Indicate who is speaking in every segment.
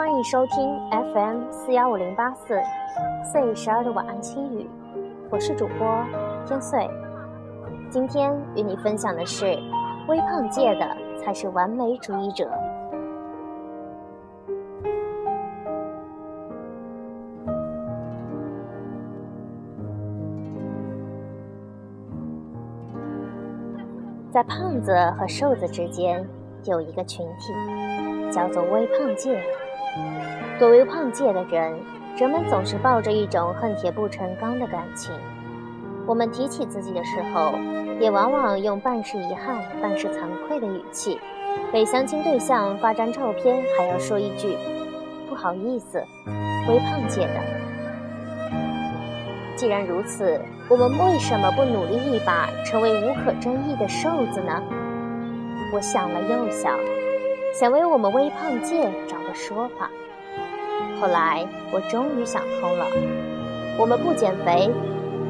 Speaker 1: 欢迎收听 FM 四幺五零八四 C 十二的晚安轻语，我是主播天岁。今天与你分享的是，微胖界的才是完美主义者。在胖子和瘦子之间有一个群体，叫做微胖界。对微胖界的人，人们总是抱着一种恨铁不成钢的感情。我们提起自己的时候，也往往用半是遗憾、半是惭愧的语气，给相亲对象发张照片，还要说一句“不好意思，微胖界的”。既然如此，我们为什么不努力一把，成为无可争议的瘦子呢？我想了又想，想为我们微胖界找个说法。后来我终于想通了：我们不减肥，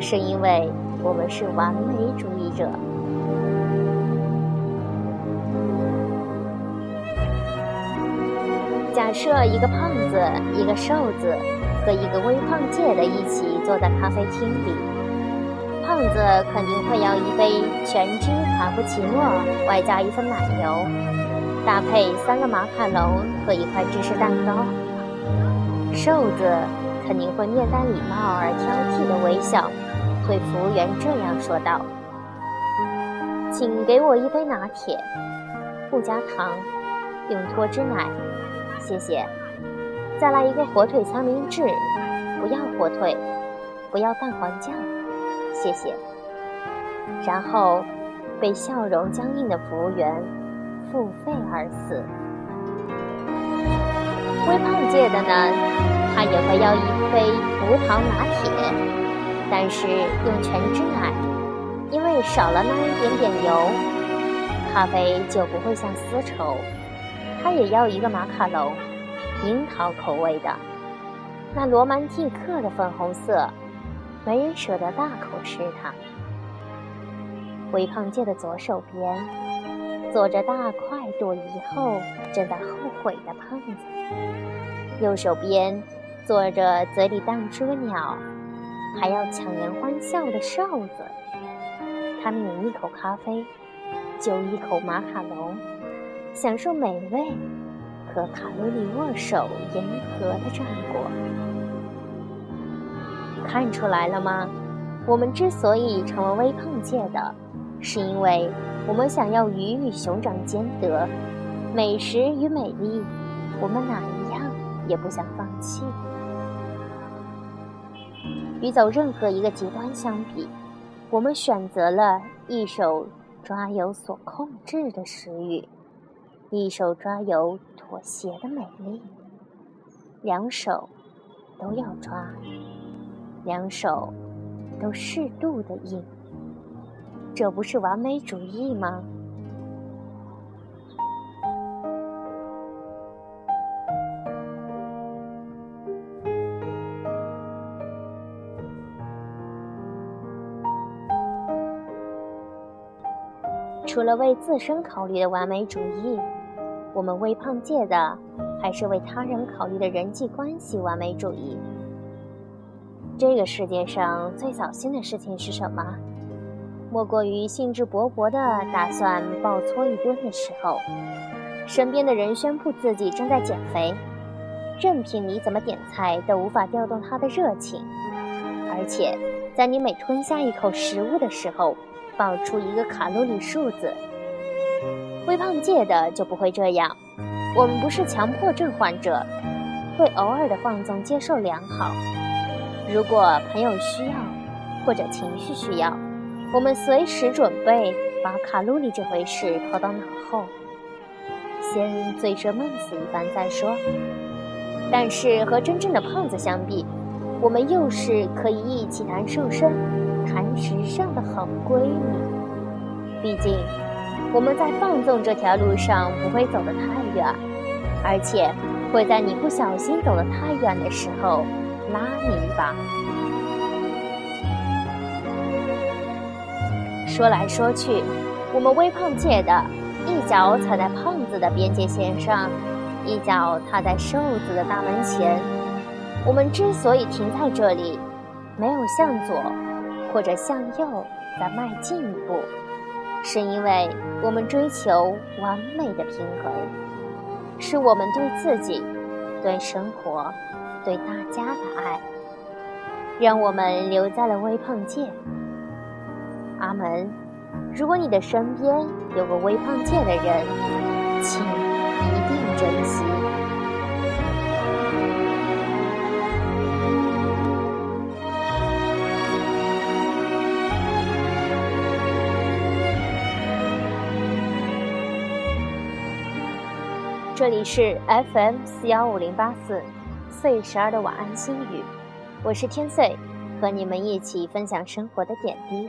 Speaker 1: 是因为我们是完美主义者。假设一个胖子，一个瘦子。和一个微胖界的一起坐在咖啡厅里，胖子肯定会要一杯全脂卡布奇诺，外加一份奶油，搭配三个马卡龙和一块芝士蛋糕。瘦子肯定会面带礼貌而挑剔的微笑，对服务员这样说道：“请给我一杯拿铁，不加糖，用脱脂奶，谢谢。”再来一个火腿三明治，不要火腿，不要蛋黄酱，谢谢。然后被笑容僵硬的服务员付费而死。微胖界的呢，他也会要一杯无糖拿铁，但是用全脂奶，因为少了那一点点油，咖啡就不会像丝绸。他也要一个马卡龙。樱桃口味的，那罗曼蒂克的粉红色，没人舍得大口吃它。微胖界的左手边坐着大快朵颐后正在后悔的胖子，右手边坐着嘴里荡出个鸟，还要强颜欢笑的瘦子。他抿一口咖啡，就一口马卡龙，享受美味。和卡路里握手言和的战果，看出来了吗？我们之所以成为微胖界的，是因为我们想要鱼与熊掌兼得，美食与美丽，我们哪一样也不想放弃。与走任何一个极端相比，我们选择了一手抓有所控制的食欲。一手抓有妥协的美丽，两手都要抓，两手都适度的硬，这不是完美主义吗？除了为自身考虑的完美主义。我们微胖界的，还是为他人考虑的人际关系完美主义。这个世界上最扫兴的事情是什么？莫过于兴致勃勃的打算暴搓一顿的时候，身边的人宣布自己正在减肥，任凭你怎么点菜都无法调动他的热情，而且在你每吞下一口食物的时候，爆出一个卡路里数字。微胖界的就不会这样，我们不是强迫症患者，会偶尔的放纵接受良好。如果朋友需要或者情绪需要，我们随时准备把卡路里这回事抛到脑后，先醉生梦死一番再说。但是和真正的胖子相比，我们又是可以一起谈瘦身、谈时尚的好闺蜜。毕竟。我们在放纵这条路上不会走得太远，而且会在你不小心走得太远的时候拉你一把。说来说去，我们微胖界的一脚踩在胖子的边界线上，
Speaker 2: 一脚踏在瘦子的大门前。我们之所以停在这里，没有向左或者向右再迈进一步，是因为我们追求完美的平衡，是我们对自己、对生活、对大家的爱，让我们留在了微胖界。阿门。如果你的身边有个微胖界的人，请一定珍惜。这里是 FM 四幺五零八四岁十二的晚安心语，我是天岁，和你们一起分享生活的点滴。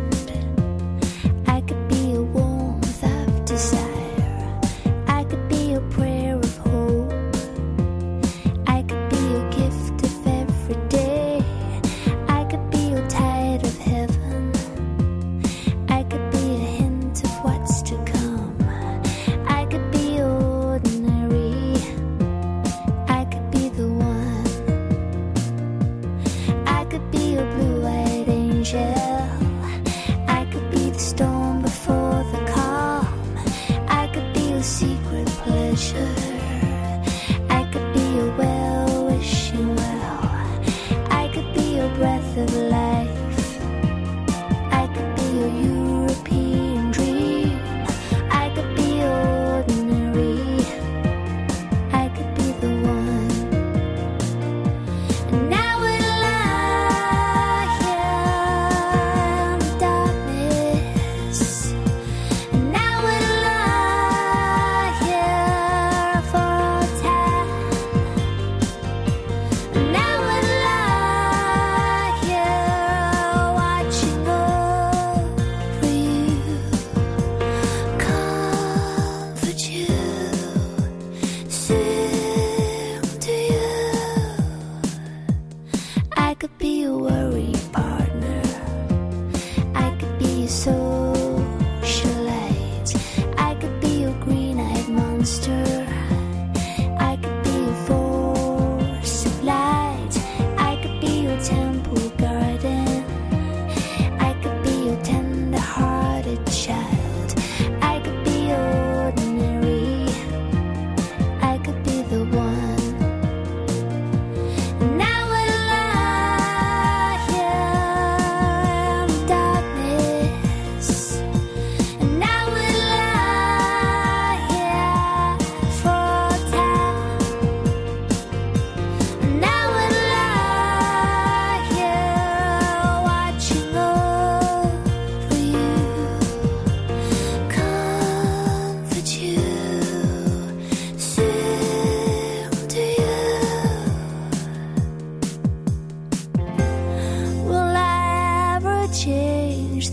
Speaker 2: treasure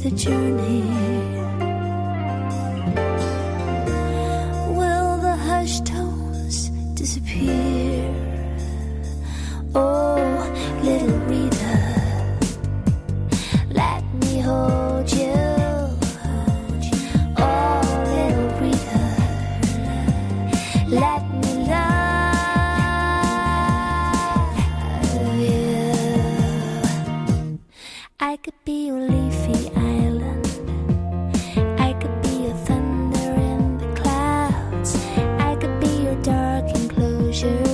Speaker 3: the journey? sure